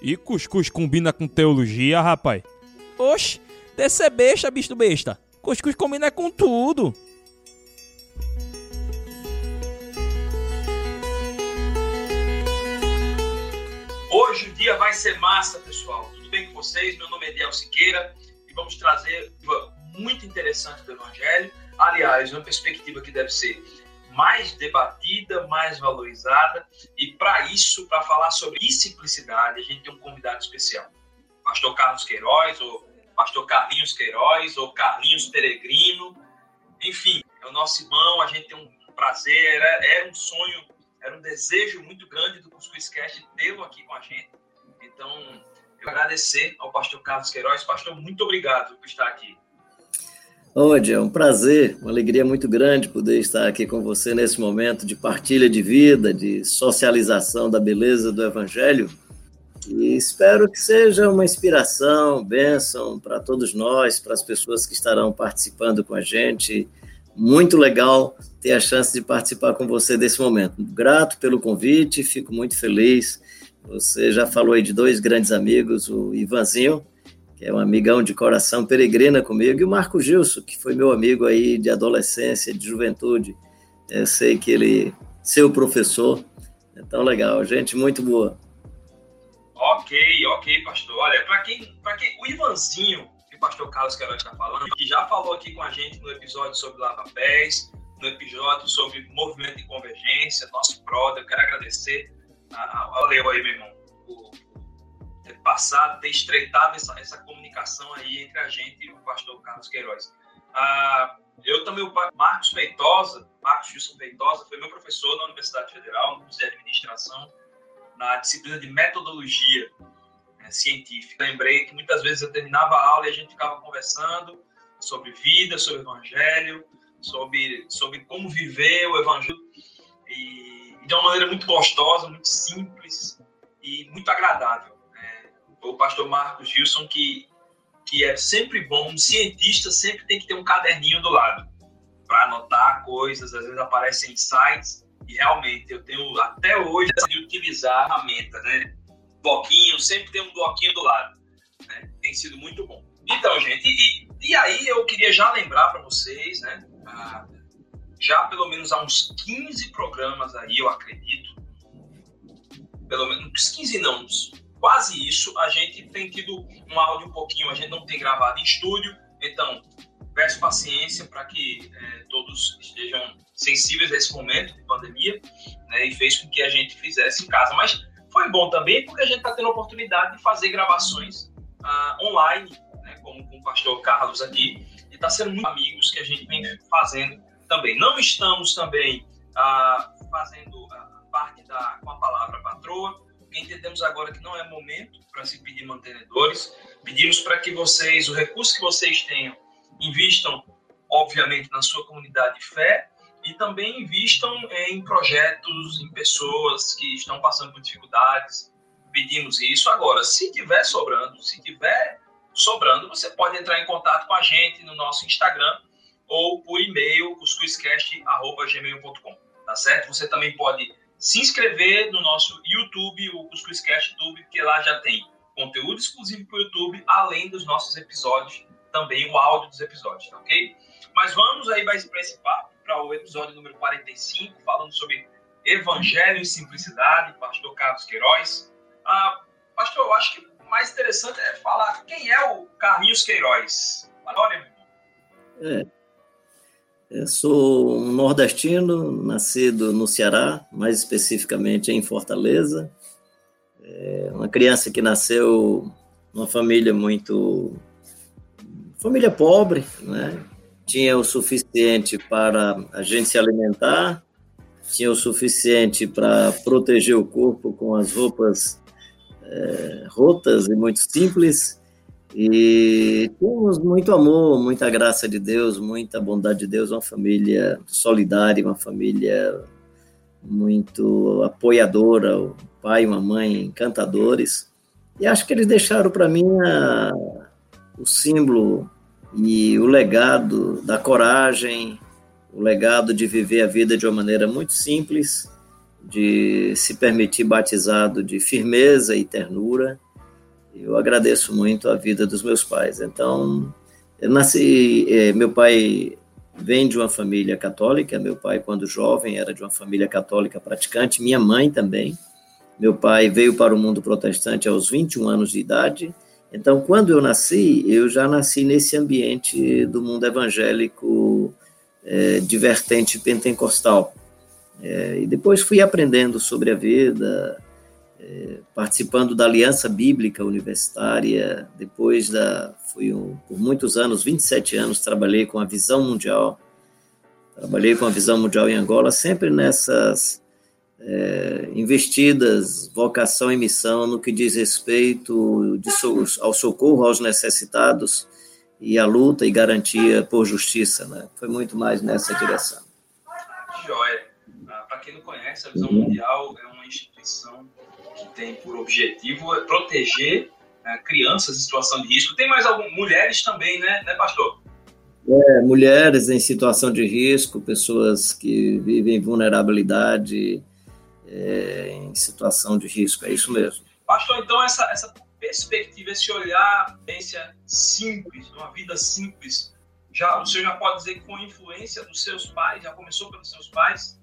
E cuscuz combina com teologia, rapaz? Oxe, desse é besta, bicho besta. Cuscuz combina com tudo. Hoje o dia vai ser massa, pessoal. Tudo bem com vocês? Meu nome é Diel Siqueira e vamos trazer uma muito interessante do Evangelho. Aliás, uma perspectiva que deve ser mais debatida, mais valorizada. E para isso, para falar sobre simplicidade, a gente tem um convidado especial. Pastor Carlos Queiroz, ou Pastor Carlinhos Queiroz, ou Carlinhos Peregrino. Enfim, é o nosso irmão, a gente tem um prazer, era, era um sonho, era um desejo muito grande do Cuscuz Cast tê-lo aqui com a gente. Então, eu agradecer ao pastor Carlos Queiroz. Pastor, muito obrigado por estar aqui. Ode, é um prazer, uma alegria muito grande poder estar aqui com você nesse momento de partilha de vida, de socialização da beleza do Evangelho. E espero que seja uma inspiração, bênção para todos nós, para as pessoas que estarão participando com a gente. Muito legal ter a chance de participar com você desse momento. Grato pelo convite, fico muito feliz. Você já falou aí de dois grandes amigos, o Ivanzinho que é um amigão de coração, peregrina comigo, e o Marco Gilson, que foi meu amigo aí de adolescência, de juventude. Eu sei que ele, seu professor, é tão legal, gente muito boa. Ok, ok, pastor. Olha, para quem, quem, o Ivanzinho, que o pastor Carlos Queiroz está falando, que já falou aqui com a gente no episódio sobre lava-pés, no episódio sobre movimento de convergência, nosso brother, eu quero agradecer. Valeu aí, meu irmão, por, passado, ter estreitado essa, essa comunicação aí entre a gente e o pastor Carlos Queiroz. Ah, eu também, o Marcos Feitosa, Marcos Gilson Feitosa, foi meu professor na Universidade Federal, no curso de administração, na disciplina de metodologia né, científica. Lembrei que muitas vezes eu terminava a aula e a gente ficava conversando sobre vida, sobre evangelho, sobre, sobre como viver o evangelho, e, de uma maneira muito gostosa, muito simples e muito agradável o pastor Marcos Gilson, que, que é sempre bom, um cientista sempre tem que ter um caderninho do lado para anotar coisas, às vezes aparecem insights, e realmente eu tenho até hoje de utilizar a ferramenta, né? Bloquinho, sempre tem um bloquinho do lado, né? Tem sido muito bom. Então, gente, e, e aí eu queria já lembrar para vocês, né? Ah, já pelo menos há uns 15 programas aí, eu acredito, pelo menos uns 15 não, uns quase isso. A gente tem tido um áudio um pouquinho, a gente não tem gravado em estúdio, então peço paciência para que é, todos estejam sensíveis a esse momento de pandemia, né, e fez com que a gente fizesse em casa. Mas foi bom também porque a gente está tendo a oportunidade de fazer gravações ah, online, né, como com o pastor Carlos aqui, e está sendo muito amigos que a gente vem fazendo também. Não estamos também ah, fazendo a parte da, com a palavra patroa, entendemos agora que não é momento para se pedir mantenedores. Pedimos para que vocês, o recurso que vocês tenham, invistam, obviamente, na sua comunidade de fé e também invistam em projetos, em pessoas que estão passando por dificuldades. Pedimos isso. Agora, se tiver sobrando, se tiver sobrando, você pode entrar em contato com a gente no nosso Instagram ou por e-mail, cuscuzcast.gmail.com, tá certo? Você também pode se inscrever no nosso YouTube, o Cuscuzcast YouTube, porque lá já tem conteúdo exclusivo para o YouTube, além dos nossos episódios, também o áudio dos episódios, tá ok? Mas vamos aí para esse papo, para o episódio número 45, falando sobre Evangelho e Simplicidade, pastor Carlos Queiroz. Ah, pastor, eu acho que o mais interessante é falar quem é o Carlinhos Queiroz. Agora, meu irmão. É. Eu sou um nordestino, nascido no Ceará, mais especificamente em Fortaleza. É uma criança que nasceu numa família muito. família pobre, né? Tinha o suficiente para a gente se alimentar, tinha o suficiente para proteger o corpo com as roupas é, rotas e muito simples, e temos muito amor, muita graça de Deus, muita bondade de Deus, uma família solidária, uma família muito apoiadora, um pai e uma mãe encantadores. E acho que eles deixaram para mim a, o símbolo e o legado da coragem, o legado de viver a vida de uma maneira muito simples, de se permitir batizado de firmeza e ternura eu agradeço muito a vida dos meus pais. Então, eu nasci, é, meu pai vem de uma família católica, meu pai, quando jovem, era de uma família católica praticante, minha mãe também. Meu pai veio para o mundo protestante aos 21 anos de idade. Então, quando eu nasci, eu já nasci nesse ambiente do mundo evangélico é, de vertente pentecostal. É, e depois fui aprendendo sobre a vida, participando da Aliança Bíblica Universitária. Depois da, fui um, por muitos anos, 27 anos, trabalhei com a Visão Mundial. Trabalhei com a Visão Mundial em Angola, sempre nessas é, investidas, vocação e missão no que diz respeito so, ao socorro aos necessitados e a luta e garantia por justiça, né? Foi muito mais nessa direção. Joia. Ah, Para quem não conhece, a Visão Mundial é uma instituição que tem por objetivo é proteger uh, crianças em situação de risco. Tem mais algumas mulheres também, né, né pastor? É, mulheres em situação de risco, pessoas que vivem vulnerabilidade, é, em situação de risco, é isso mesmo. Pastor, então essa, essa perspectiva, esse olhar, pensa simples, uma vida simples, já, o senhor já pode dizer que com a influência dos seus pais, já começou pelos seus pais?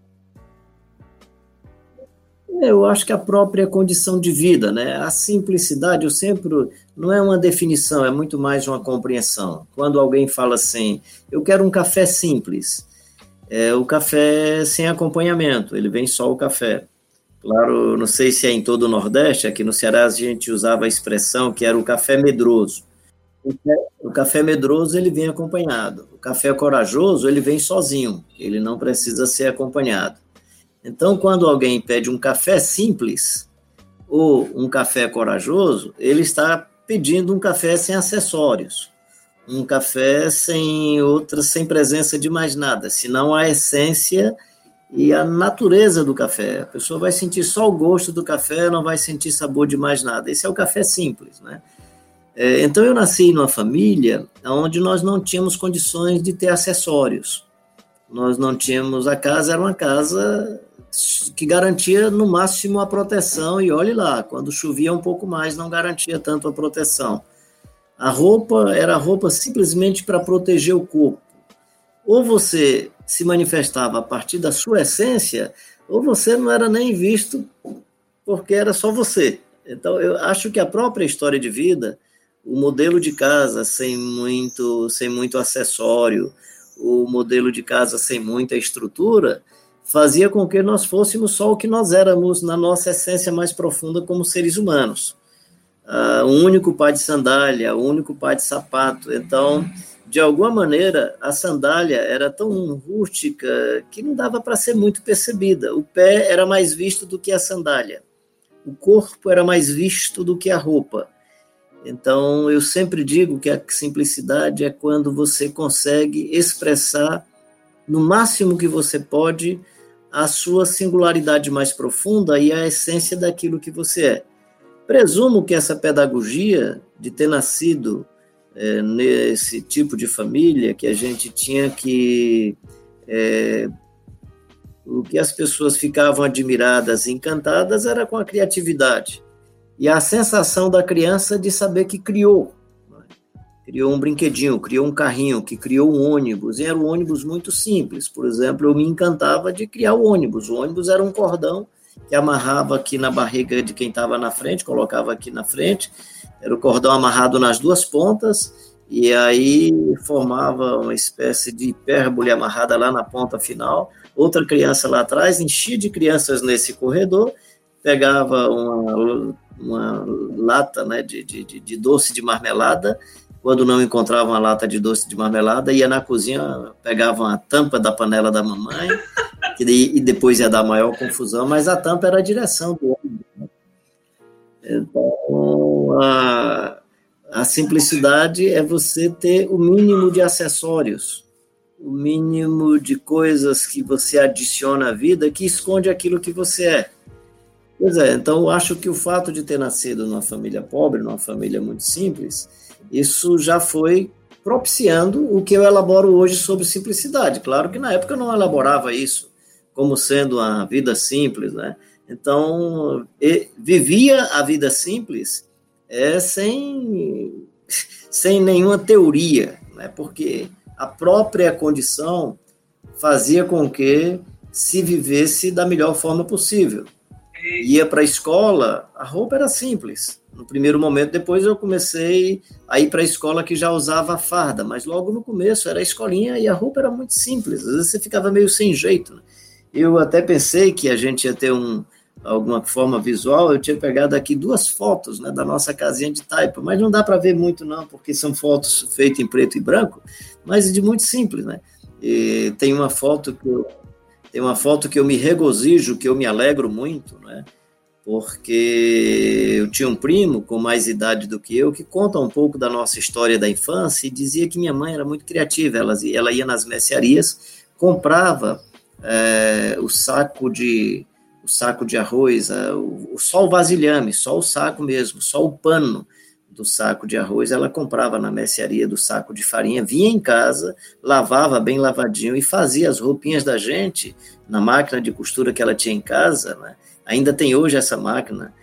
Eu acho que a própria condição de vida, né? A simplicidade, eu sempre não é uma definição, é muito mais uma compreensão. Quando alguém fala assim, eu quero um café simples, é o café sem acompanhamento, ele vem só o café. Claro, não sei se é em todo o Nordeste, aqui no Ceará a gente usava a expressão que era o café medroso. O café medroso ele vem acompanhado. O café corajoso ele vem sozinho, ele não precisa ser acompanhado. Então, quando alguém pede um café simples ou um café corajoso, ele está pedindo um café sem acessórios, um café sem outra, sem presença de mais nada, senão a essência e a natureza do café. A pessoa vai sentir só o gosto do café, não vai sentir sabor de mais nada. Esse é o café simples, né? É, então eu nasci numa família onde nós não tínhamos condições de ter acessórios. Nós não tínhamos a casa era uma casa que garantia no máximo a proteção, e olhe lá, quando chovia um pouco mais, não garantia tanto a proteção. A roupa era roupa simplesmente para proteger o corpo. Ou você se manifestava a partir da sua essência, ou você não era nem visto porque era só você. Então, eu acho que a própria história de vida, o modelo de casa sem muito, sem muito acessório, o modelo de casa sem muita estrutura, fazia com que nós fôssemos só o que nós éramos na nossa essência mais profunda como seres humanos. Uh, o único pai de sandália, o único pai de sapato. Então, de alguma maneira, a sandália era tão rústica que não dava para ser muito percebida. O pé era mais visto do que a sandália. O corpo era mais visto do que a roupa. Então, eu sempre digo que a simplicidade é quando você consegue expressar no máximo que você pode a sua singularidade mais profunda e a essência daquilo que você é. Presumo que essa pedagogia de ter nascido é, nesse tipo de família, que a gente tinha que. É, o que as pessoas ficavam admiradas e encantadas era com a criatividade e a sensação da criança de saber que criou criou um brinquedinho, criou um carrinho, que criou um ônibus, e era um ônibus muito simples. Por exemplo, eu me encantava de criar o ônibus. O ônibus era um cordão que amarrava aqui na barriga de quem estava na frente, colocava aqui na frente, era o cordão amarrado nas duas pontas, e aí formava uma espécie de hipérbole amarrada lá na ponta final. Outra criança lá atrás, enchia de crianças nesse corredor, pegava uma, uma lata né, de, de, de doce de marmelada quando não encontravam a lata de doce de marmelada, ia na cozinha, pegavam a tampa da panela da mamãe, e depois ia dar maior confusão, mas a tampa era a direção do homem. Né? Então, a, a simplicidade é você ter o mínimo de acessórios, o mínimo de coisas que você adiciona à vida que esconde aquilo que você é. Pois é, então acho que o fato de ter nascido numa família pobre, numa família muito simples, isso já foi propiciando o que eu elaboro hoje sobre simplicidade. Claro que na época eu não elaborava isso como sendo a vida simples, né? Então, vivia a vida simples é, sem, sem nenhuma teoria, né? porque a própria condição fazia com que se vivesse da melhor forma possível. Ia para a escola, a roupa era simples. No primeiro momento, depois eu comecei a ir para a escola que já usava farda, mas logo no começo era a escolinha e a roupa era muito simples. Às vezes você ficava meio sem jeito. Né? Eu até pensei que a gente ia ter um, alguma forma visual, eu tinha pegado aqui duas fotos né, da nossa casinha de taipa, mas não dá para ver muito não, porque são fotos feitas em preto e branco, mas de muito simples, né? E tem uma foto que eu, tem uma foto que eu me regozijo, que eu me alegro muito, né? Porque eu tinha um primo com mais idade do que eu que conta um pouco da nossa história da infância e dizia que minha mãe era muito criativa, ela, ela ia nas mercearias, comprava é, o saco de o saco de arroz, o, só o vasilhame, só o saco mesmo, só o pano do saco de arroz, ela comprava na mercearia do saco de farinha, vinha em casa, lavava bem lavadinho e fazia as roupinhas da gente na máquina de costura que ela tinha em casa, né? Ainda tem hoje essa máquina.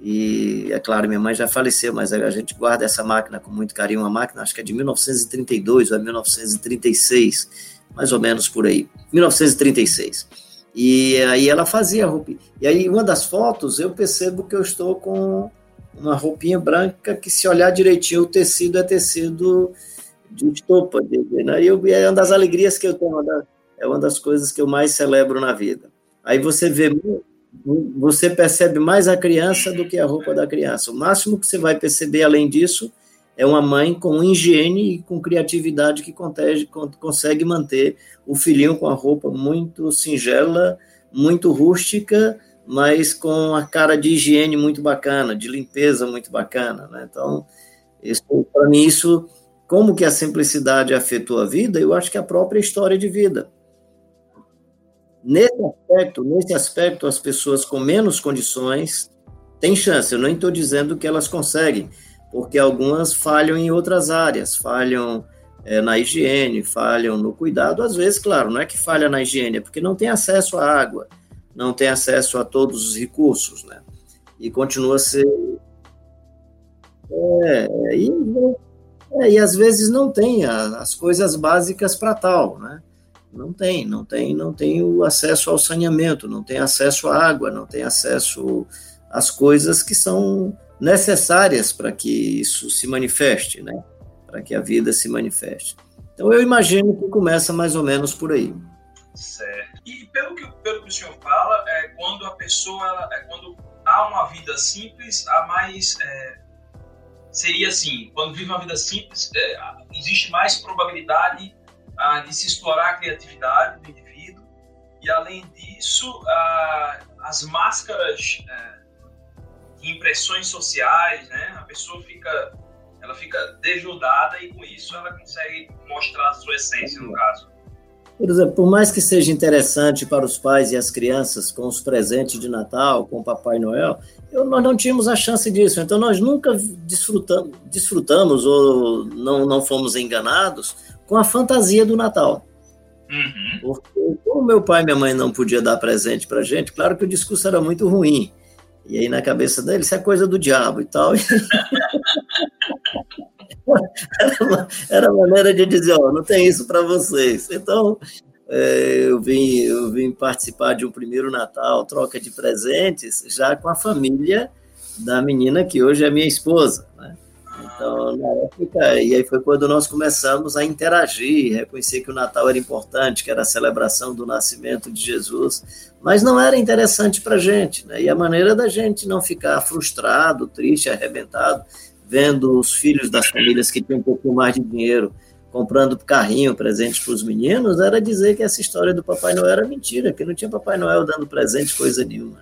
E é claro, minha mãe já faleceu, mas a gente guarda essa máquina com muito carinho, uma máquina acho que é de 1932 ou 1936 mais ou menos por aí, 1936. E aí ela fazia roupa. E aí, uma das fotos, eu percebo que eu estou com uma roupinha branca que, se olhar direitinho, o tecido é tecido de estopa. Né? E eu, é uma das alegrias que eu tenho, é uma das coisas que eu mais celebro na vida. Aí você vê, você percebe mais a criança do que a roupa da criança. O máximo que você vai perceber além disso é uma mãe com higiene e com criatividade que consegue manter o filhinho com a roupa muito singela, muito rústica, mas com a cara de higiene muito bacana, de limpeza muito bacana. Né? Então, para mim, isso, como que a simplicidade afetou a vida, eu acho que a própria história de vida. Nesse aspecto, nesse aspecto, as pessoas com menos condições têm chance. Eu não estou dizendo que elas conseguem, porque algumas falham em outras áreas, falham é, na higiene, falham no cuidado. Às vezes, claro, não é que falha na higiene, é porque não tem acesso à água, não tem acesso a todos os recursos, né? E continua a ser. É, e, é, e às vezes não tem a, as coisas básicas para tal, né? Não tem, não tem, não tem o acesso ao saneamento, não tem acesso à água, não tem acesso às coisas que são necessárias para que isso se manifeste, né? Para que a vida se manifeste. Então eu imagino que começa mais ou menos por aí. Certo. E pelo que, pelo que o senhor fala, é quando a pessoa, ela, é quando há uma vida simples, há mais é, seria assim, quando vive uma vida simples, é, existe mais probabilidade ah, de se explorar a criatividade do indivíduo e além disso, ah, as máscaras é, impressões sociais, né? A pessoa fica, ela fica desnudada e com isso ela consegue mostrar a sua essência, no caso. Por exemplo, por mais que seja interessante para os pais e as crianças com os presentes de Natal, com o Papai Noel, eu, nós não tínhamos a chance disso. Então, nós nunca desfrutamos, desfrutamos ou não, não fomos enganados com a fantasia do Natal. Uhum. Porque, como meu pai e minha mãe não podiam dar presente para gente, claro que o discurso era muito ruim. E aí na cabeça dele, isso é coisa do diabo e tal. era, era maneira de dizer, ó, não tem isso para vocês. Então, é, eu, vim, eu vim participar de um primeiro Natal, troca de presentes, já com a família da menina que hoje é minha esposa, né? Então, na época, e aí foi quando nós começamos a interagir, reconhecer que o Natal era importante, que era a celebração do nascimento de Jesus, mas não era interessante para a gente, né? E a maneira da gente não ficar frustrado, triste, arrebentado, vendo os filhos das famílias que tinham um pouco mais de dinheiro comprando carrinho, presente para os meninos, era dizer que essa história do Papai Noel era mentira, que não tinha Papai Noel dando presente, coisa nenhuma.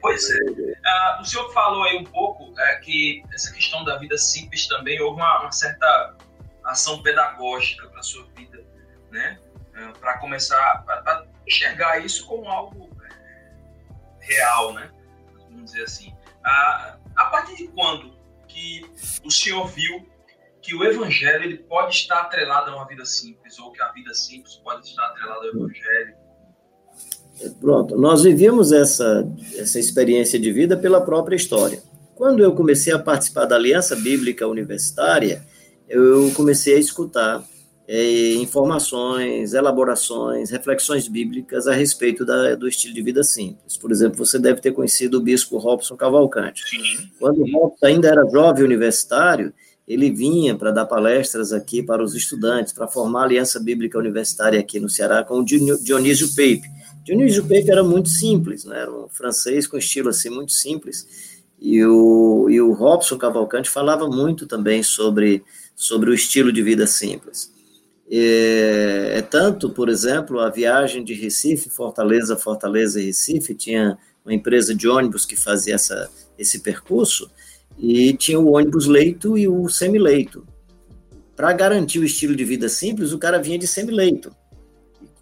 Pois é. Uh, o senhor falou aí um pouco é, que essa questão da vida simples também houve uma, uma certa ação pedagógica para sua vida, né? Uh, para começar a enxergar isso como algo é, real, né? Vamos dizer assim. Uh, a partir de quando que o senhor viu que o evangelho ele pode estar atrelado a uma vida simples ou que a vida simples pode estar atrelada ao evangelho? Pronto, nós vivíamos essa, essa experiência de vida pela própria história. quando eu comecei a participar da Aliança Bíblica Universitária, eu comecei a escutar é, informações, elaborações, reflexões bíblicas a respeito da, do estilo de vida simples. Por exemplo, você deve ter conhecido o bispo Robson Cavalcante. Sim. Quando o Robson ainda era jovem universitário, ele vinha para dar palestras aqui para os estudantes, para formar a Aliança Bíblica Universitária aqui no Ceará com o Dionísio Pape. Dionísio Pape era muito simples, né? era um francês com estilo assim muito simples, e o, e o Robson Cavalcante falava muito também sobre, sobre o estilo de vida simples. É, é, tanto, por exemplo, a viagem de Recife, Fortaleza, Fortaleza e Recife, tinha uma empresa de ônibus que fazia essa, esse percurso, e tinha o ônibus leito e o semileito. Para garantir o estilo de vida simples, o cara vinha de semileito,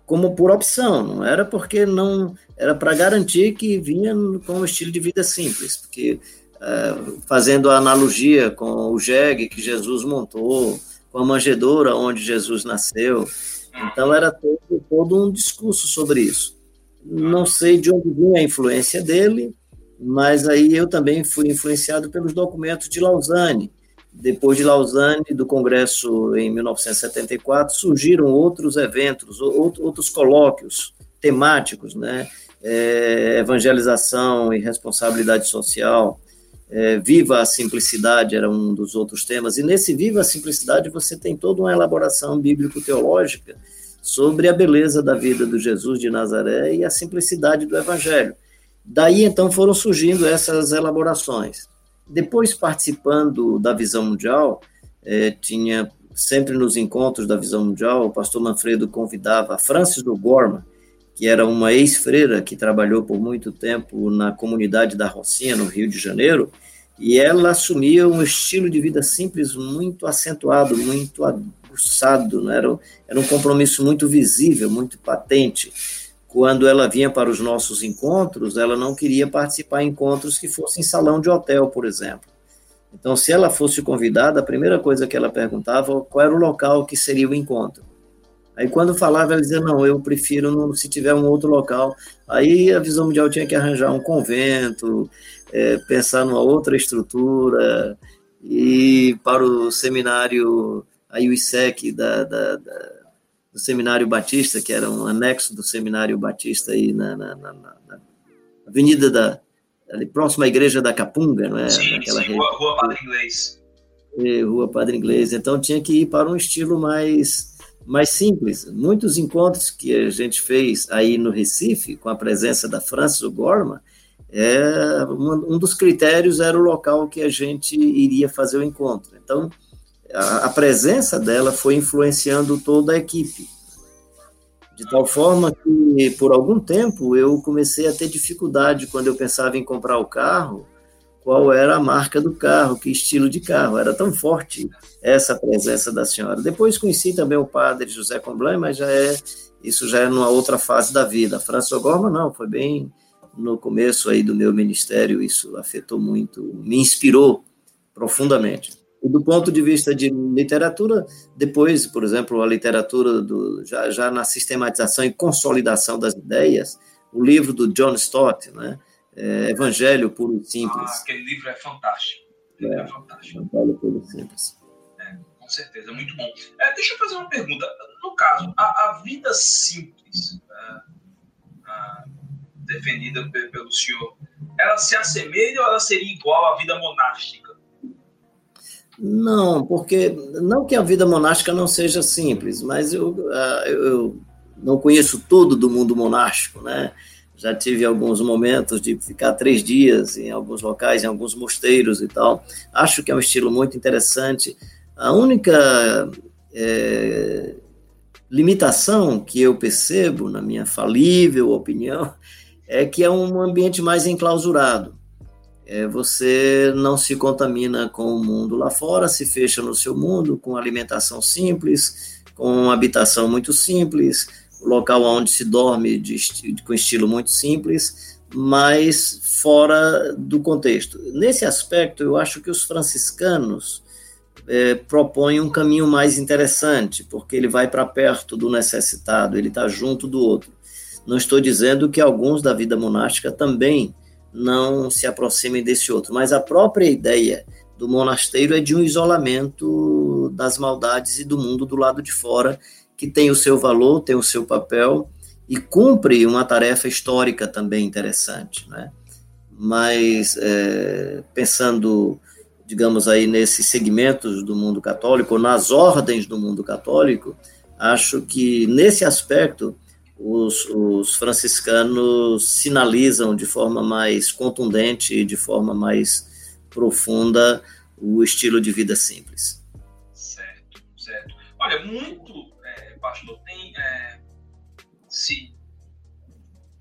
como por opção, não era porque não era para garantir que vinha com o estilo de vida simples, porque uh, fazendo a analogia com o jegue que Jesus montou, com a manjedoura onde Jesus nasceu. Então era todo, todo um discurso sobre isso. Não sei de onde vinha a influência dele, mas aí eu também fui influenciado pelos documentos de Lausanne. Depois de Lausanne, do Congresso em 1974, surgiram outros eventos, outros colóquios temáticos, né? É, evangelização e responsabilidade social, é, Viva a Simplicidade era um dos outros temas, e nesse Viva a Simplicidade você tem toda uma elaboração bíblico-teológica sobre a beleza da vida do Jesus de Nazaré e a simplicidade do Evangelho. Daí então foram surgindo essas elaborações. Depois, participando da Visão Mundial, é, tinha sempre nos encontros da Visão Mundial, o pastor Manfredo convidava Francis do Gorman, que era uma ex-freira que trabalhou por muito tempo na comunidade da Rocinha, no Rio de Janeiro, e ela assumia um estilo de vida simples muito acentuado, muito aguçado, né? era, era um compromisso muito visível, muito patente. Quando ela vinha para os nossos encontros, ela não queria participar em encontros que fossem em salão de hotel, por exemplo. Então, se ela fosse convidada, a primeira coisa que ela perguntava qual era o local que seria o encontro. Aí quando falava, ela dizia, não, eu prefiro no, se tiver um outro local. Aí a Visão Mundial tinha que arranjar um convento, é, pensar numa outra estrutura, e para o seminário, aí o ISEC da, da, da, do Seminário Batista, que era um anexo do Seminário Batista aí na, na, na, na Avenida da, ali próxima à Igreja da Capunga, não é? Sim, Naquela sim Rua, Rua Padre Inglês. É, Rua Padre Inglês. Então tinha que ir para um estilo mais mais simples. Muitos encontros que a gente fez aí no Recife, com a presença da Francis O'Gorman, é, um, dos critérios era o local que a gente iria fazer o encontro. Então, a, a presença dela foi influenciando toda a equipe. De tal forma que, por algum tempo, eu comecei a ter dificuldade quando eu pensava em comprar o carro, qual era a marca do carro, que estilo de carro. Era tão forte essa presença da senhora. Depois conheci também o padre José Comblan, mas já é isso já é numa outra fase da vida. A França Gorma não, foi bem no começo aí do meu ministério, isso afetou muito, me inspirou profundamente. E do ponto de vista de literatura, depois, por exemplo, a literatura do, já, já na sistematização e consolidação das ideias, o livro do John Stott, né? É, Evangelho Puro e Simples. Ah, aquele livro é fantástico. É, é fantástico. Evangelho Puro e Simples. É, com certeza, muito bom. É, deixa eu fazer uma pergunta. No caso, a, a vida simples, a, defendida pelo senhor, ela se assemelha ou ela seria igual à vida monástica? Não, porque não que a vida monástica não seja simples, mas eu, eu não conheço todo do mundo monástico, né? Já tive alguns momentos de ficar três dias em alguns locais, em alguns mosteiros e tal. Acho que é um estilo muito interessante. A única é, limitação que eu percebo, na minha falível opinião, é que é um ambiente mais enclausurado. É, você não se contamina com o mundo lá fora, se fecha no seu mundo, com alimentação simples, com habitação muito simples, local onde se dorme de, com estilo muito simples, mas fora do contexto. Nesse aspecto, eu acho que os franciscanos é, propõem um caminho mais interessante, porque ele vai para perto do necessitado, ele está junto do outro. Não estou dizendo que alguns da vida monástica também não se aproximem desse outro. Mas a própria ideia do monasteiro é de um isolamento das maldades e do mundo do lado de fora, que tem o seu valor, tem o seu papel e cumpre uma tarefa histórica também interessante, né? Mas é, pensando, digamos aí nesses segmentos do mundo católico, nas ordens do mundo católico, acho que nesse aspecto os, os, franciscanos sinalizam de forma mais contundente e de forma mais profunda o estilo de vida simples. Certo, certo. Olha, muito, pastor, tem é, se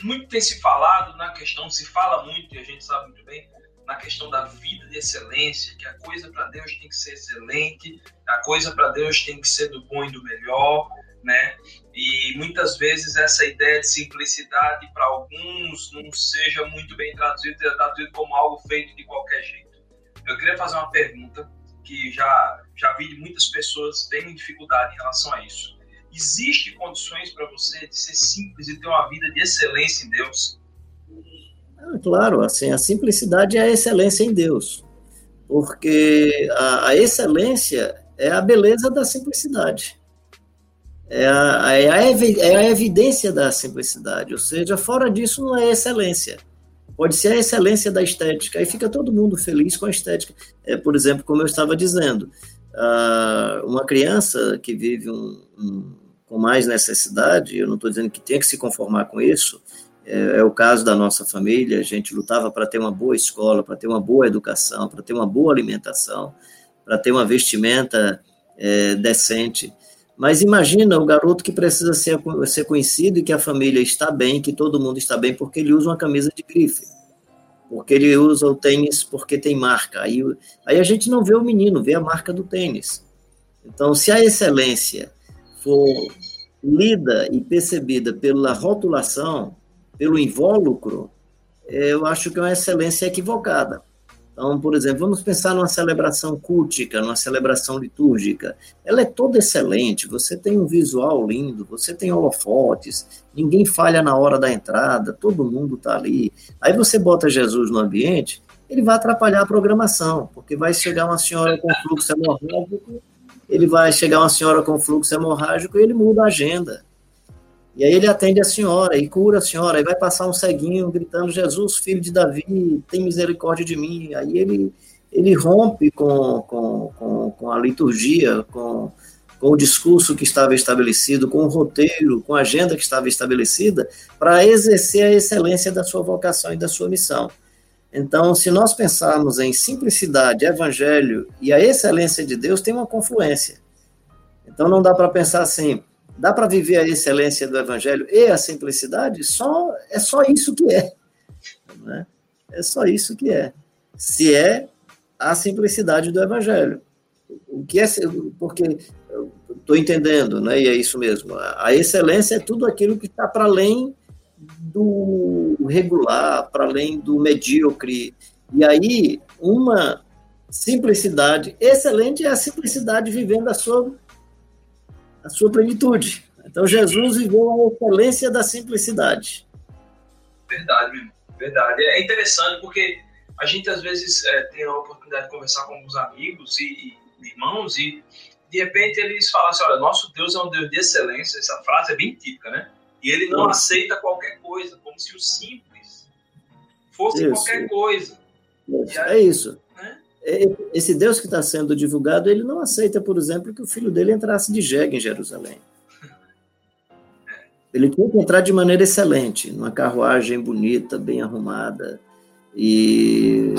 muito tem se falado na questão, se fala muito e a gente sabe muito bem na questão da vida de excelência, que a coisa para Deus tem que ser excelente, a coisa para Deus tem que ser do bom e do melhor, né? E muitas vezes essa ideia de simplicidade para alguns não seja muito bem traduzida, é traduzido como algo feito de qualquer jeito. Eu queria fazer uma pergunta que já já vi muitas pessoas têm dificuldade em relação a isso. Existe condições para você de ser simples e ter uma vida de excelência em Deus? Ah, claro, assim, a simplicidade é a excelência em Deus, porque a, a excelência é a beleza da simplicidade é a, é, a, é a evidência da simplicidade, ou seja, fora disso não é excelência. Pode ser a excelência da estética, aí fica todo mundo feliz com a estética. É, por exemplo, como eu estava dizendo, uh, uma criança que vive um, um, com mais necessidade, eu não estou dizendo que tem que se conformar com isso, é, é o caso da nossa família, a gente lutava para ter uma boa escola, para ter uma boa educação, para ter uma boa alimentação, para ter uma vestimenta é, decente. Mas imagina o garoto que precisa ser, ser conhecido e que a família está bem, que todo mundo está bem, porque ele usa uma camisa de grife. Porque ele usa o tênis porque tem marca. Aí, aí a gente não vê o menino, vê a marca do tênis. Então, se a excelência for lida e percebida pela rotulação, pelo invólucro, eu acho que é uma excelência equivocada. Então, por exemplo, vamos pensar numa celebração cultica, numa celebração litúrgica. Ela é toda excelente, você tem um visual lindo, você tem holofotes, ninguém falha na hora da entrada, todo mundo está ali. Aí você bota Jesus no ambiente, ele vai atrapalhar a programação, porque vai chegar uma senhora com fluxo hemorrágico, ele vai chegar uma senhora com fluxo hemorrágico e ele muda a agenda. E aí ele atende a senhora e cura a senhora, aí vai passar um ceguinho gritando, Jesus, filho de Davi, tem misericórdia de mim. Aí ele, ele rompe com, com, com, com a liturgia, com, com o discurso que estava estabelecido, com o roteiro, com a agenda que estava estabelecida, para exercer a excelência da sua vocação e da sua missão. Então, se nós pensarmos em simplicidade, evangelho e a excelência de Deus, tem uma confluência. Então, não dá para pensar assim, Dá para viver a excelência do evangelho e a simplicidade? Só é só isso que é. Né? É só isso que é. Se é a simplicidade do evangelho. O que é porque estou entendendo, né? E é isso mesmo. A excelência é tudo aquilo que está para além do regular, para além do medíocre. E aí, uma simplicidade excelente é a simplicidade vivendo a sua a sua plenitude. Então Jesus viveu a excelência da simplicidade. Verdade, meu verdade. É interessante porque a gente às vezes é, tem a oportunidade de conversar com alguns amigos e, e, irmãos e de repente eles falam assim, olha, nosso Deus é um Deus de excelência. Essa frase é bem típica, né? E ele não aceita qualquer coisa, como se o simples fosse isso. qualquer coisa. Isso. Aí, é isso. É, esse Deus que está sendo divulgado, ele não aceita, por exemplo, que o filho dele entrasse de jegue em Jerusalém. Ele tinha que entrar de maneira excelente, numa carruagem bonita, bem arrumada, e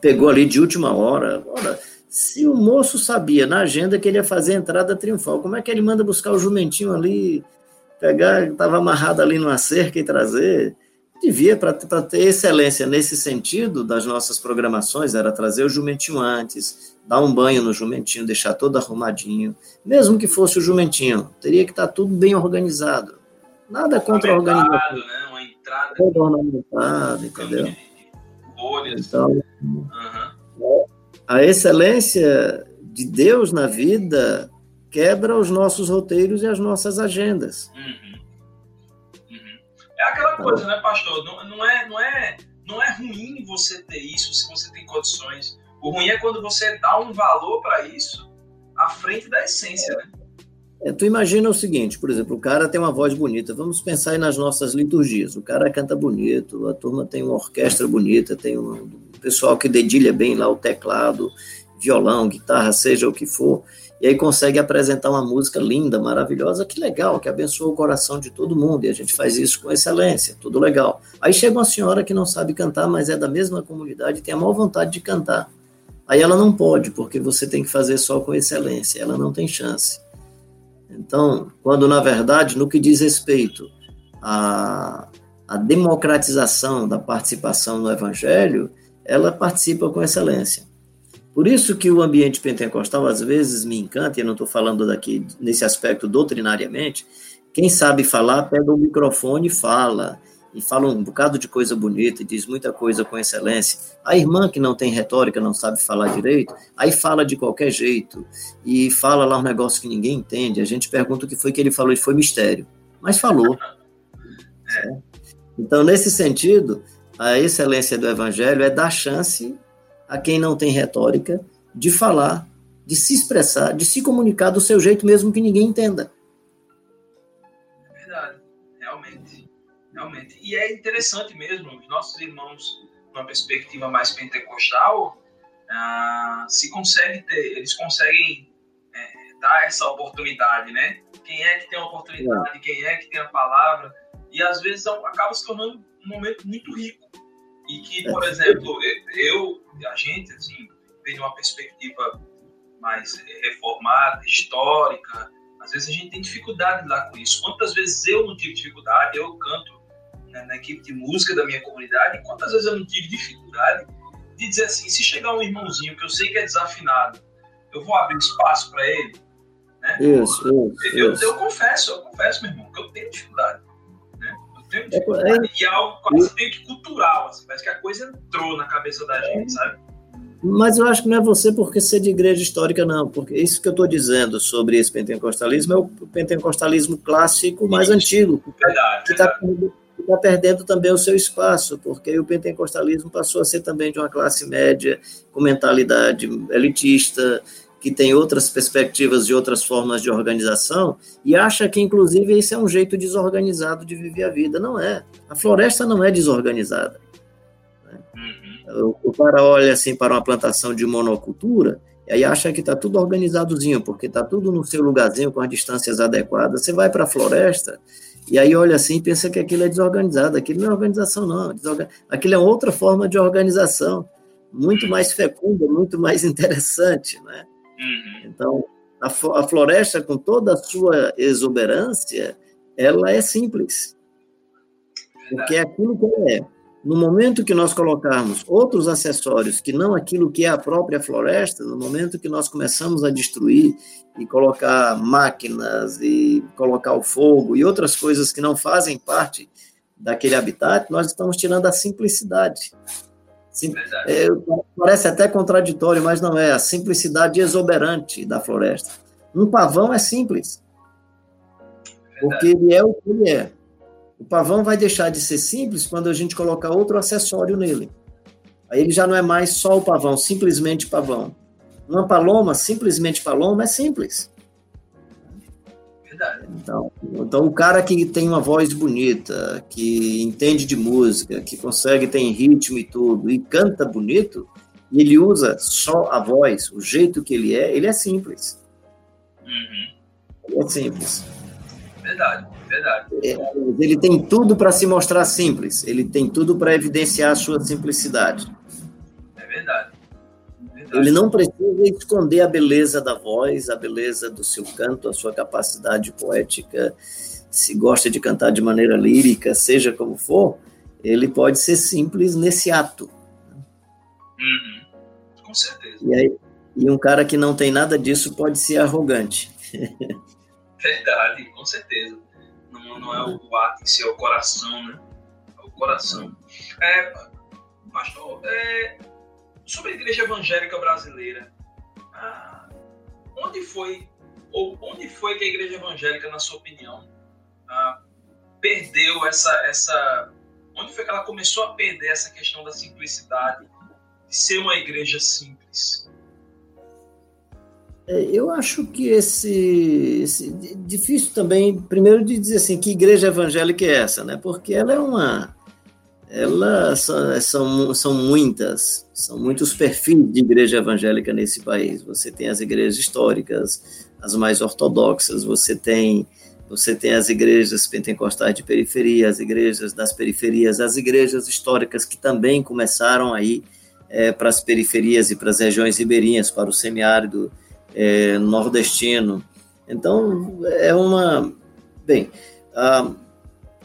pegou ali de última hora. Ora, se o moço sabia na agenda que ele ia fazer a entrada triunfal, como é que ele manda buscar o jumentinho ali, pegar, estava amarrado ali numa cerca e trazer? Devia, para ter excelência nesse sentido das nossas programações, era trazer o jumentinho antes, dar um banho no jumentinho, deixar todo arrumadinho, mesmo que fosse o jumentinho, teria que estar tá tudo bem organizado. Nada contra a organização. Né? Uma entrada. Todo ornamentado, entendeu? Então, uhum. a excelência de Deus na vida quebra os nossos roteiros e as nossas agendas. Uhum. É aquela coisa, né, pastor? Não, não, é, não, é, não é ruim você ter isso se você tem condições. O ruim é quando você dá um valor para isso à frente da essência, né? É, tu imagina o seguinte, por exemplo, o cara tem uma voz bonita. Vamos pensar aí nas nossas liturgias. O cara canta bonito, a turma tem uma orquestra bonita, tem um pessoal que dedilha bem lá o teclado, violão, guitarra, seja o que for, e aí consegue apresentar uma música linda, maravilhosa, que legal, que abençoa o coração de todo mundo, e a gente faz isso com excelência, tudo legal. Aí chega uma senhora que não sabe cantar, mas é da mesma comunidade e tem a maior vontade de cantar. Aí ela não pode, porque você tem que fazer só com excelência, ela não tem chance. Então, quando na verdade, no que diz respeito à, à democratização da participação no Evangelho, ela participa com excelência. Por isso que o ambiente pentecostal às vezes me encanta, e eu não estou falando daqui nesse aspecto doutrinariamente, quem sabe falar, pega o microfone e fala, e fala um bocado de coisa bonita, e diz muita coisa com excelência. A irmã que não tem retórica, não sabe falar direito, aí fala de qualquer jeito, e fala lá um negócio que ninguém entende. A gente pergunta o que foi que ele falou, e foi mistério. Mas falou. É. Então, nesse sentido, a excelência do evangelho é dar chance a quem não tem retórica de falar, de se expressar, de se comunicar do seu jeito, mesmo que ninguém entenda. É verdade, realmente. Realmente. E é interessante mesmo, os nossos irmãos, numa perspectiva mais pentecostal, ah, se consegue ter, eles conseguem é, dar essa oportunidade, né? Quem é que tem a oportunidade, é. quem é que tem a palavra, e às vezes acaba se tornando um momento muito rico e que, por exemplo, eu, a gente, assim, tem uma perspectiva mais reformada, histórica, às vezes a gente tem dificuldade de lá com isso. Quantas vezes eu não tive dificuldade, eu canto né, na equipe de música da minha comunidade, quantas vezes eu não tive dificuldade de dizer assim, se chegar um irmãozinho que eu sei que é desafinado, eu vou abrir espaço para ele, né? Isso, isso, eu, isso. eu confesso, eu confesso, meu irmão, que eu tenho dificuldade. É, é, e é algo quase meio que cultural, assim, parece que a coisa entrou na cabeça da gente, sabe? Mas eu acho que não é você porque ser de igreja histórica, não, porque isso que eu estou dizendo sobre esse pentecostalismo é o pentecostalismo clássico mais antigo, que está tá perdendo também o seu espaço, porque o pentecostalismo passou a ser também de uma classe média, com mentalidade elitista, que tem outras perspectivas e outras formas de organização e acha que, inclusive, esse é um jeito desorganizado de viver a vida. Não é. A floresta não é desorganizada. Né? Uhum. O, o cara olha assim para uma plantação de monocultura e aí acha que está tudo organizadozinho, porque está tudo no seu lugarzinho com as distâncias adequadas. Você vai para a floresta e aí olha assim e pensa que aquilo é desorganizado. Aquilo não é organização, não. Aquilo é outra forma de organização, muito mais fecunda, muito mais interessante, né? Uhum. Então, a, floresta, com toda a sua exuberância, ela é simples. Porque é aquilo que ela é. No momento que nós colocarmos outros acessórios que não aquilo que é a própria floresta, no momento que nós começamos a destruir e colocar máquinas e colocar o fogo e outras coisas que não fazem parte daquele habitat, nós estamos tirando a simplicidade. Sim, é, parece até contraditório, mas não é. A simplicidade exuberante da floresta. Um pavão é simples. Porque ele é o que ele é. O pavão vai deixar de ser simples quando a gente colocar outro acessório nele. Aí ele já não é mais só o pavão, simplesmente pavão. Uma paloma, simplesmente paloma, é simples. Verdade. Então, então, o cara que tem uma voz bonita, que entende de música, que consegue ter ritmo e tudo, e canta bonito, e ele usa só a voz, o jeito que ele é, ele é simples. Uhum. Ele é simples. Verdade, verdade. É, ele tem tudo para se mostrar simples, ele tem tudo para evidenciar a sua simplicidade. Ele não precisa esconder a beleza da voz, a beleza do seu canto, a sua capacidade poética. Se gosta de cantar de maneira lírica, seja como for, ele pode ser simples nesse ato. Uhum. Com certeza. E, aí, e um cara que não tem nada disso pode ser arrogante. Verdade, com certeza. Não, não é o ato em si, é o coração, né? É o coração. É, pastor, é, sobre a igreja evangélica brasileira. Ah, onde foi ou onde foi que a igreja evangélica, na sua opinião, ah, perdeu essa essa Onde foi que ela começou a perder essa questão da simplicidade, de ser uma igreja simples? É, eu acho que esse, esse, difícil também, primeiro de dizer assim, que igreja evangélica é essa, né? Porque ela é uma, ela são, são, são muitas, são muitos perfis de igreja evangélica nesse país. Você tem as igrejas históricas, as mais ortodoxas, você tem você tem as igrejas pentecostais de periferia, as igrejas das periferias, as igrejas históricas que também começaram aí é, para as periferias e para as regiões ribeirinhas, para o semiárido é, nordestino. Então, é uma. Bem, a,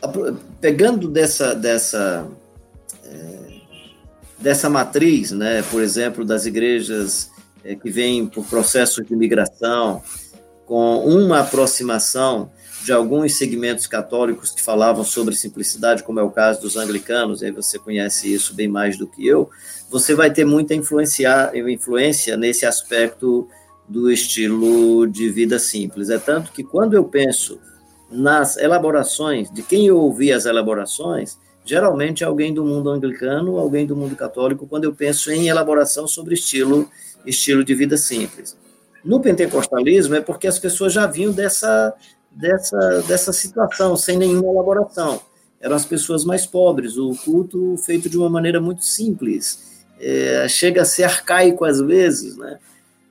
a, pegando dessa, dessa, é, dessa matriz, né, por exemplo, das igrejas é, que vêm por processos de migração, com uma aproximação de alguns segmentos católicos que falavam sobre simplicidade, como é o caso dos anglicanos, aí você conhece isso bem mais do que eu, você vai ter muita influência, influência nesse aspecto do estilo de vida simples. É tanto que quando eu penso nas elaborações, de quem eu ouvi as elaborações, geralmente é alguém do mundo anglicano, alguém do mundo católico, quando eu penso em elaboração sobre estilo, estilo de vida simples. No pentecostalismo é porque as pessoas já vinham dessa, dessa, dessa situação, sem nenhuma elaboração. Eram as pessoas mais pobres, o culto feito de uma maneira muito simples. É, chega a ser arcaico às vezes, né?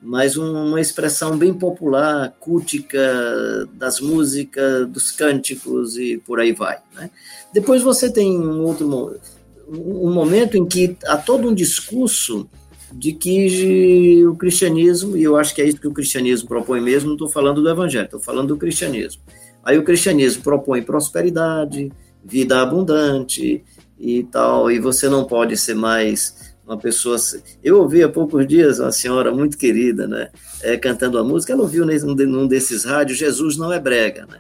Mas uma expressão bem popular, cultica, das músicas, dos cânticos e por aí vai. Né? Depois você tem um outro um momento em que há todo um discurso de que o cristianismo, e eu acho que é isso que o cristianismo propõe mesmo, não estou falando do evangelho, estou falando do cristianismo. Aí o cristianismo propõe prosperidade, vida abundante e tal, e você não pode ser mais uma pessoa. Eu ouvi há poucos dias uma senhora muito querida, né, é, cantando a música. Ela ouviu num, num desses rádios: Jesus não é brega, né?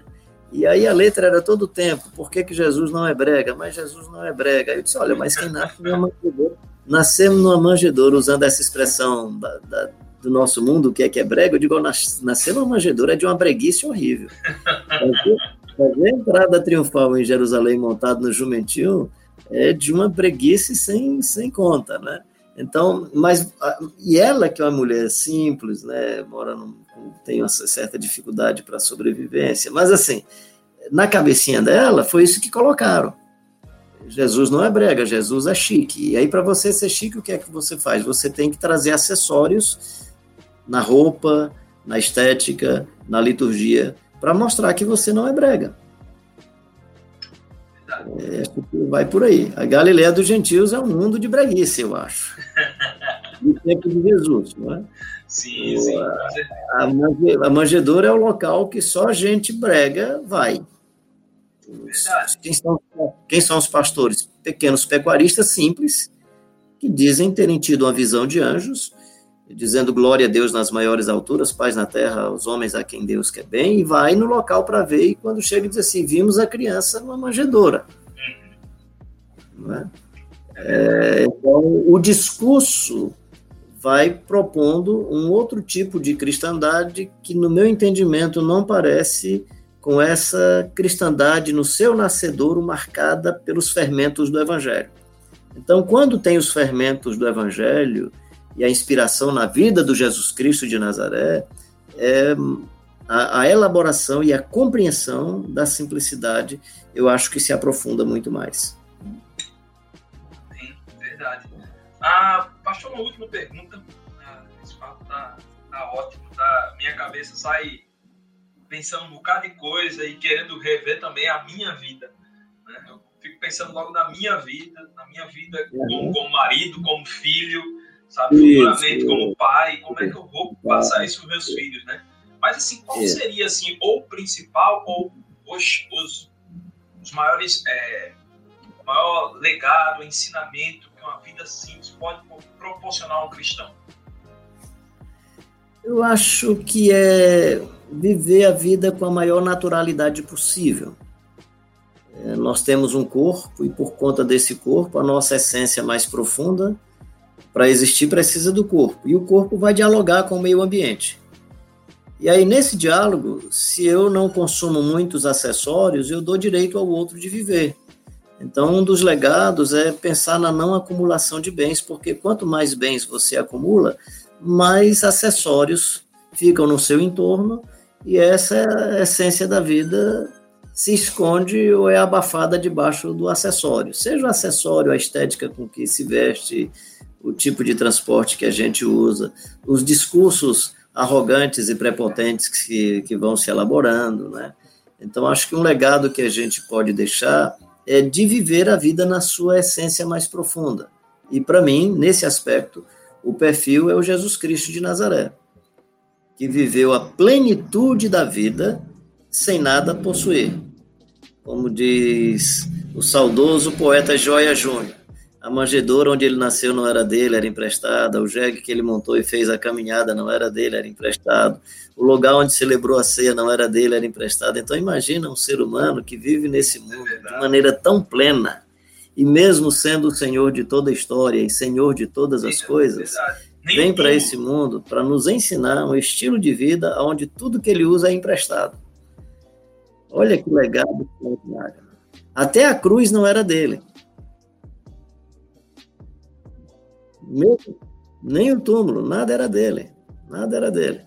E aí a letra era todo o tempo: por que, que Jesus não é brega? Mas Jesus não é brega. Eu disse: olha, mas quem nasce numa manjedoura, nascemos numa manjedoura, usando essa expressão da, da, do nosso mundo, o que é que é brega. Eu digo: nascer numa manjedoura é de uma breguice horrível. Fazer a entrada triunfal em Jerusalém montado no jumentinho é de uma preguiça sem, sem conta, né? Então, mas e ela que é uma mulher simples, né, mora num, tem uma certa dificuldade para sobrevivência, mas assim, na cabecinha dela foi isso que colocaram. Jesus não é brega, Jesus é chique. E aí para você ser chique, o que é que você faz? Você tem que trazer acessórios na roupa, na estética, na liturgia, para mostrar que você não é brega. É, vai por aí. A Galileia dos Gentios é um mundo de breguice, eu acho. Do tempo de Jesus, não é? Sim, sim. A, a manjedoura é o local que só gente brega vai. Verdade. Quem são, quem são os pastores? Pequenos pecuaristas simples, que dizem terem tido uma visão de anjos, dizendo glória a Deus nas maiores alturas, paz na terra aos homens a quem Deus quer bem, e vai no local para ver, e quando chega diz assim, vimos a criança numa manjedoura. Né? É, então, o discurso vai propondo um outro tipo de cristandade que, no meu entendimento, não parece com essa cristandade no seu nascedouro marcada pelos fermentos do Evangelho. Então, quando tem os fermentos do Evangelho e a inspiração na vida do Jesus Cristo de Nazaré, é a, a elaboração e a compreensão da simplicidade, eu acho que se aprofunda muito mais. Ah, pastor, uma última pergunta. Ah, esse papo tá, tá ótimo, tá? Minha cabeça sai pensando um bocado de coisa e querendo rever também a minha vida. Né? Eu fico pensando logo na minha vida, na minha vida como, como marido, como filho, sabe? Futuramente como pai, como é que eu vou passar isso para meus filhos, né? Mas assim, qual seria assim, ou o principal ou os, os, os maiores, é, o maior legado, ensinamento que uma vida simples pode proporcionar ao cristão? Eu acho que é viver a vida com a maior naturalidade possível. É, nós temos um corpo e, por conta desse corpo, a nossa essência mais profunda, para existir, precisa do corpo. E o corpo vai dialogar com o meio ambiente. E aí, nesse diálogo, se eu não consumo muitos acessórios, eu dou direito ao outro de viver. Então, um dos legados é pensar na não acumulação de bens, porque quanto mais bens você acumula, mais acessórios ficam no seu entorno e essa é a essência da vida se esconde ou é abafada debaixo do acessório. Seja o acessório, a estética com que se veste, o tipo de transporte que a gente usa, os discursos arrogantes e prepotentes que, que vão se elaborando, né? Então, acho que um legado que a gente pode deixar é de viver a vida na sua essência mais profunda. E, para mim, nesse aspecto, o perfil é o Jesus Cristo de Nazaré, que viveu a plenitude da vida sem nada possuir. Como diz o saudoso poeta Joia Júnior, a manjedoura onde ele nasceu não era dele, era emprestada. O jegue que ele montou e fez a caminhada não era dele, era emprestado. O lugar onde celebrou a ceia não era dele, era emprestado. Então imagina um ser humano que vive nesse mundo é de maneira tão plena e mesmo sendo o Senhor de toda a história e Senhor de todas as é coisas, vem para esse mundo para nos ensinar um estilo de vida onde tudo que ele usa é emprestado. Olha que legado. Até a cruz não era dele. Nem o túmulo, nada era dele. Nada era dele.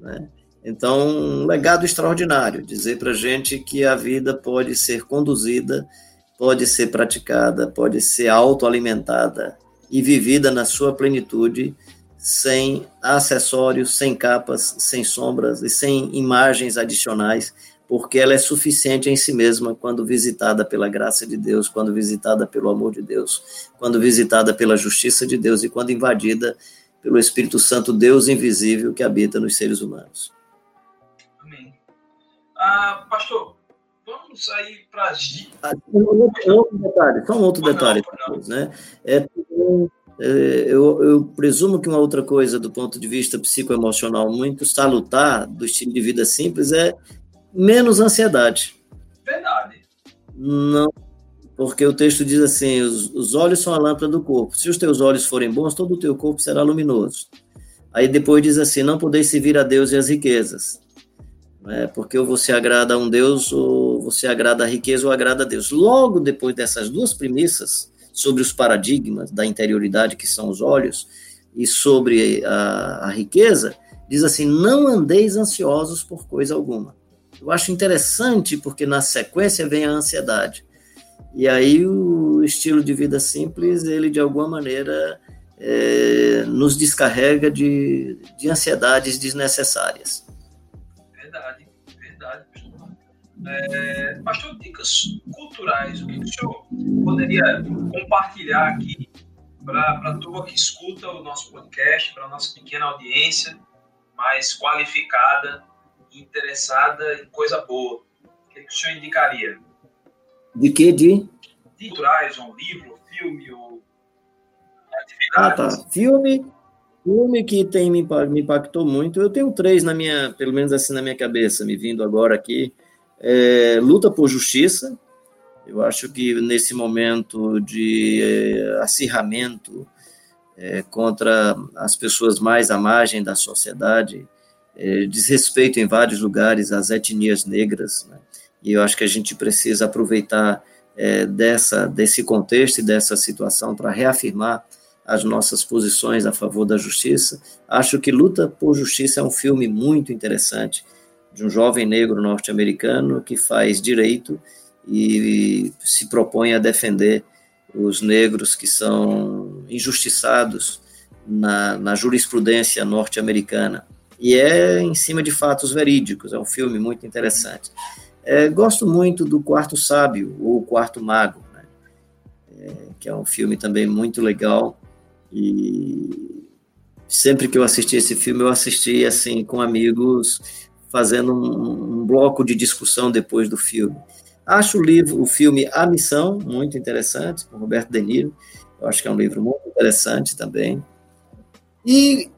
Né? Então, um legado extraordinário. Dizer para gente que a vida pode ser conduzida, pode ser praticada, pode ser autoalimentada e vivida na sua plenitude, sem acessórios, sem capas, sem sombras e sem imagens adicionais porque ela é suficiente em si mesma quando visitada pela graça de Deus, quando visitada pelo amor de Deus, quando visitada pela justiça de Deus e quando invadida pelo Espírito Santo, Deus invisível que habita nos seres humanos. Amém. Ah, pastor, vamos sair para as. Ah, um outro detalhe, só um outro detalhe. Né? É, é, eu, eu, presumo que uma outra coisa do ponto de vista psicoemocional muito salutar do estilo de vida simples é menos ansiedade. Verdade. Não, porque o texto diz assim: os, os olhos são a lâmpada do corpo. Se os teus olhos forem bons, todo o teu corpo será luminoso. Aí depois diz assim: não podeis servir a Deus e as riquezas. É, porque ou você agrada a um Deus, ou você agrada a riqueza, ou agrada a Deus. Logo depois dessas duas premissas, sobre os paradigmas da interioridade, que são os olhos, e sobre a, a riqueza, diz assim: não andeis ansiosos por coisa alguma. Eu acho interessante porque na sequência vem a ansiedade. E aí o estilo de vida simples, ele de alguma maneira é, nos descarrega de, de ansiedades desnecessárias. Verdade, verdade. É, pastor, dicas culturais, o que o senhor poderia compartilhar aqui para a turma que escuta o nosso podcast, para a nossa pequena audiência mais qualificada interessada em coisa boa, o que, é que o senhor indicaria? De que? De? De culturais, um livro, filme ou Ah, tá. Filme, filme que tem me, me impactou muito. Eu tenho três na minha, pelo menos assim na minha cabeça, me vindo agora aqui. É, Luta por Justiça. Eu acho que nesse momento de é, acirramento é, contra as pessoas mais à margem da sociedade, é, desrespeito em vários lugares às etnias negras, né? e eu acho que a gente precisa aproveitar é, dessa, desse contexto e dessa situação para reafirmar as nossas posições a favor da justiça. Acho que Luta por Justiça é um filme muito interessante, de um jovem negro norte-americano que faz direito e se propõe a defender os negros que são injustiçados na, na jurisprudência norte-americana e é em cima de fatos verídicos. É um filme muito interessante. É, gosto muito do Quarto Sábio, ou Quarto Mago, né? é, que é um filme também muito legal. E sempre que eu assisti esse filme, eu assisti assim com amigos, fazendo um, um bloco de discussão depois do filme. Acho o livro, o filme A Missão muito interessante, com Roberto De Niro. Eu acho que é um livro muito interessante também. E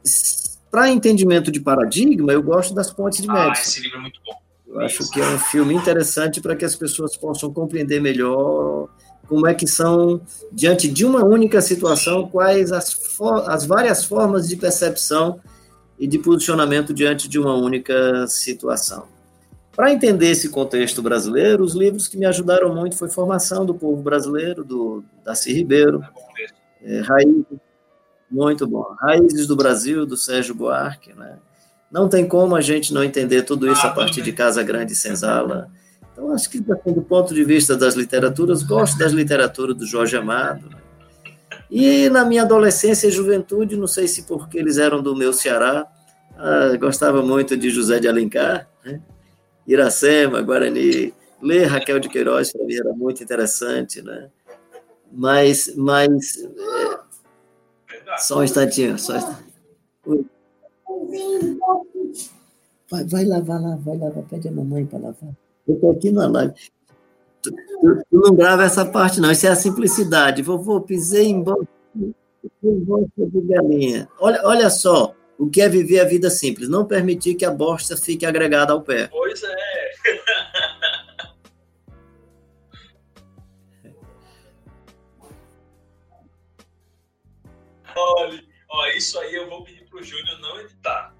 para entendimento de paradigma, eu gosto das Pontes de Madison. Ah, esse livro é muito bom. Eu acho que é um filme interessante para que as pessoas possam compreender melhor como é que são, diante de uma única situação, quais as, as várias formas de percepção e de posicionamento diante de uma única situação. para entender esse contexto brasileiro, os livros que me ajudaram muito foi Formação do Povo Brasileiro, do Darcy Ribeiro, é, muito bom, Raízes do Brasil, do Sérgio Buarque, né? Não tem como a gente não entender tudo isso a partir de Casa Grande e Senzala. Então, acho que, assim, do ponto de vista das literaturas, gosto das literaturas do Jorge Amado. Né? E na minha adolescência e juventude, não sei se porque eles eram do meu Ceará, ah, gostava muito de José de Alencar, né? Iracema, Guarani, ler Raquel de Queiroz para mim era muito interessante, né? Mas, mas é, só um instantinho, só um instantinho. Vai, vai lavar lá, vai lavar, pede a mamãe para lavar. Eu estou aqui na live. Tu, tu, tu, não grava essa parte, não. Isso é a simplicidade. Vovô, pisei em bosta, em bosta de galinha. Olha, olha só o que é viver a vida simples. Não permitir que a bosta fique agregada ao pé. Pois é. Olha, ó, isso aí eu vou pedir pro Júnior não editar.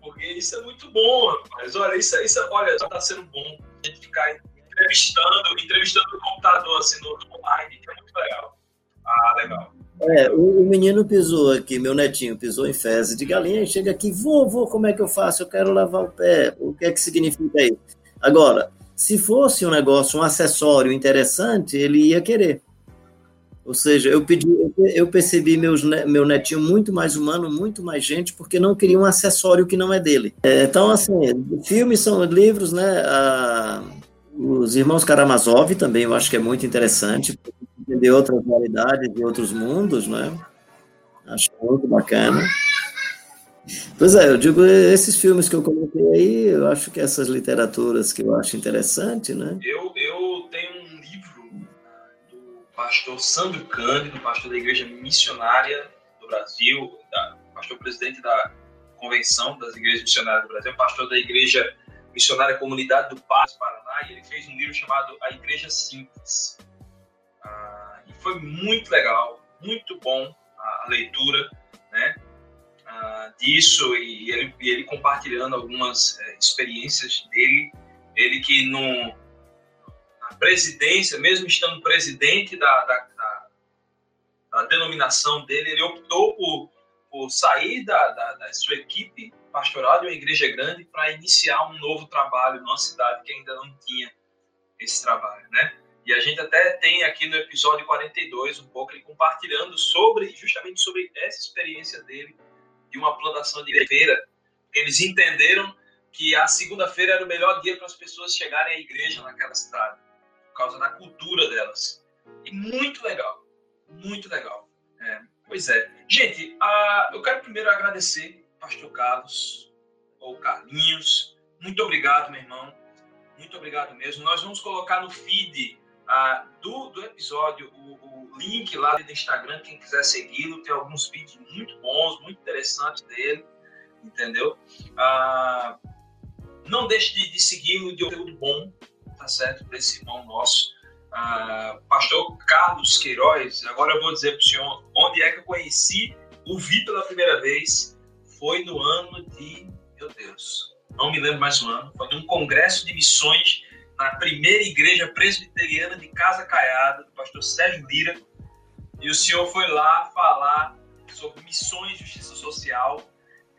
Porque isso é muito bom, rapaz. Olha, isso, isso olha, tá sendo bom a gente ficar entrevistando, entrevistando no computador, assim, no, online, que é muito legal. Ah, legal. É, o, o, menino pisou aqui, meu netinho pisou em fezes de galinha e chega aqui, vovô, como é que eu faço? Eu quero lavar o pé. O que é que significa isso? Agora, se fosse um negócio, um acessório interessante, ele ia querer. Ou seja, eu pedi, eu percebi meus, meu netinho muito mais humano, muito mais gente, porque não queria um acessório que não é dele. É, então, assim, filmes são livros, né? Os Irmãos Karamazov também eu acho que é muito interessante, entender outras realidades e outros mundos, né? Acho muito bacana. Pois é, eu digo, esses filmes que eu coloquei aí, eu acho que essas literaturas que eu acho interessante, né? Eu, eu pastor Sandro Cândido, pastor da Igreja Missionária do Brasil, da, pastor presidente da Convenção das Igrejas Missionárias do Brasil, pastor da Igreja Missionária Comunidade do Paz, Paraná, e ele fez um livro chamado A Igreja Simples. Ah, e foi muito legal, muito bom a leitura, né? Ah, disso e ele, ele compartilhando algumas é, experiências dele, ele que no, na presidência, mesmo estando presidente da, da, da, da denominação dele, ele optou por, por sair da, da, da sua equipe pastoral de uma igreja grande para iniciar um novo trabalho numa cidade que ainda não tinha esse trabalho, né? E a gente até tem aqui no episódio 42 um pouco ele compartilhando sobre justamente sobre essa experiência dele de uma plantação de feira. Eles entenderam que a segunda-feira era o melhor dia para as pessoas chegarem à igreja naquela cidade, causa da cultura delas. E muito legal, muito legal. É, pois é. Gente, uh, eu quero primeiro agradecer Pastor Carlos, ou Carlinhos. Muito obrigado, meu irmão. Muito obrigado mesmo. Nós vamos colocar no feed do, do episódio o, o, link lá no Instagram, quem quiser segui-lo. Tem alguns vídeos muito bons, muito interessantes dele, entendeu? Ah, não deixe de, de segui-lo de conteúdo bom, tá certo? Para esse irmão nosso. Ah, Pastor Carlos Queiroz, agora eu vou dizer para o senhor onde é que eu conheci, o vi pela primeira vez foi no ano de, meu Deus, não me lembro mais o ano, foi num congresso de missões na primeira igreja presbiteriana de Casa Caiada, do pastor Sérgio Lira, e o senhor foi lá falar sobre missões, justiça social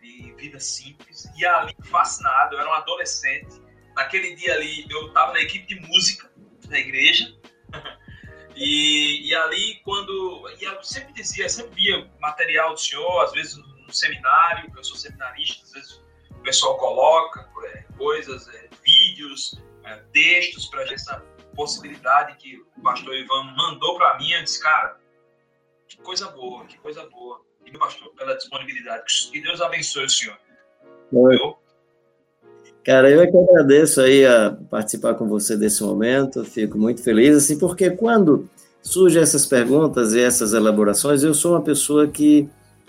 e vida simples, e ali, fascinado, eu era um adolescente, naquele dia ali eu estava na equipe de música da igreja, e, e ali quando, e eu sempre dizia, sempre via material do senhor, às vezes no seminário, eu sou seminarista, às vezes o pessoal coloca é, coisas, é, vídeos, é, textos para essa possibilidade que o pastor Ivan mandou para mim. Eu disse, cara, que coisa boa, que coisa boa. E meu pastor, pela disponibilidade. Que Deus abençoe o senhor. Eu, Cara, eu é que agradeço aí a participar com você desse momento, fico muito feliz, assim, porque quando surgem essas perguntas e essas elaborações, eu sou uma pessoa que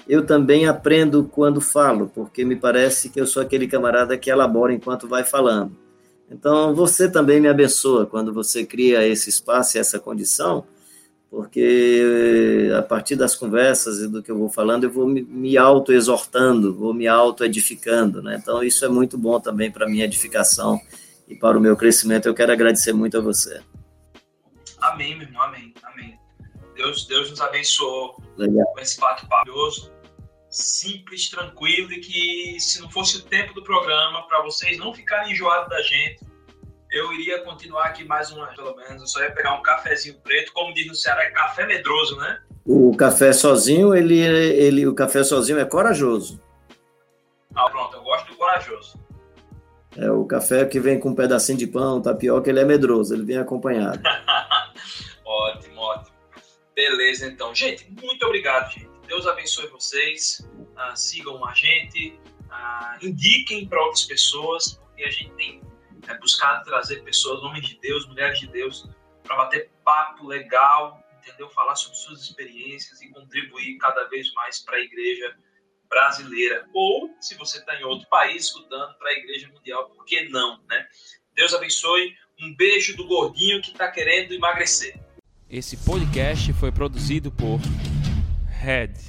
eu também aprendo quando falo, porque me parece que eu sou aquele camarada que elabora enquanto vai falando. Então, você também me abençoa quando você cria esse espaço e essa condição, porque a partir das conversas e do que eu vou falando, eu vou me auto-exortando, vou me auto-edificando, né? Então, isso é muito bom também para a minha edificação e para o meu crescimento. Eu quero agradecer muito a você. Amém, meu irmão, amém, amém. Deus, Deus nos abençoou Legal. com esse bate maravilhoso, simples, tranquilo e que se não fosse o tempo do programa, para vocês não ficarem enjoados da gente, eu iria continuar aqui mais uma, pelo menos. Eu só ia pegar um cafezinho preto, como diz no Ceará, é café medroso, né? O café sozinho, ele, ele, o café sozinho é corajoso. Ah, pronto, eu gosto do corajoso. É o café que vem com um pedacinho de pão, tapioca, ele é medroso, ele vem acompanhado. ótimo, ótimo. Beleza, então. Gente, muito obrigado, gente. Deus abençoe vocês. Uh, sigam a gente, uh, indiquem para outras pessoas, porque a gente tem é, buscado trazer pessoas, homens de Deus, mulheres de Deus, para bater papo legal, entendeu? Falar sobre suas experiências e contribuir cada vez mais para a igreja brasileira. Ou, se você está em outro país, escutando para a igreja mundial, por que não, né? Deus abençoe. Um beijo do gordinho que está querendo emagrecer. Esse podcast foi produzido por Red.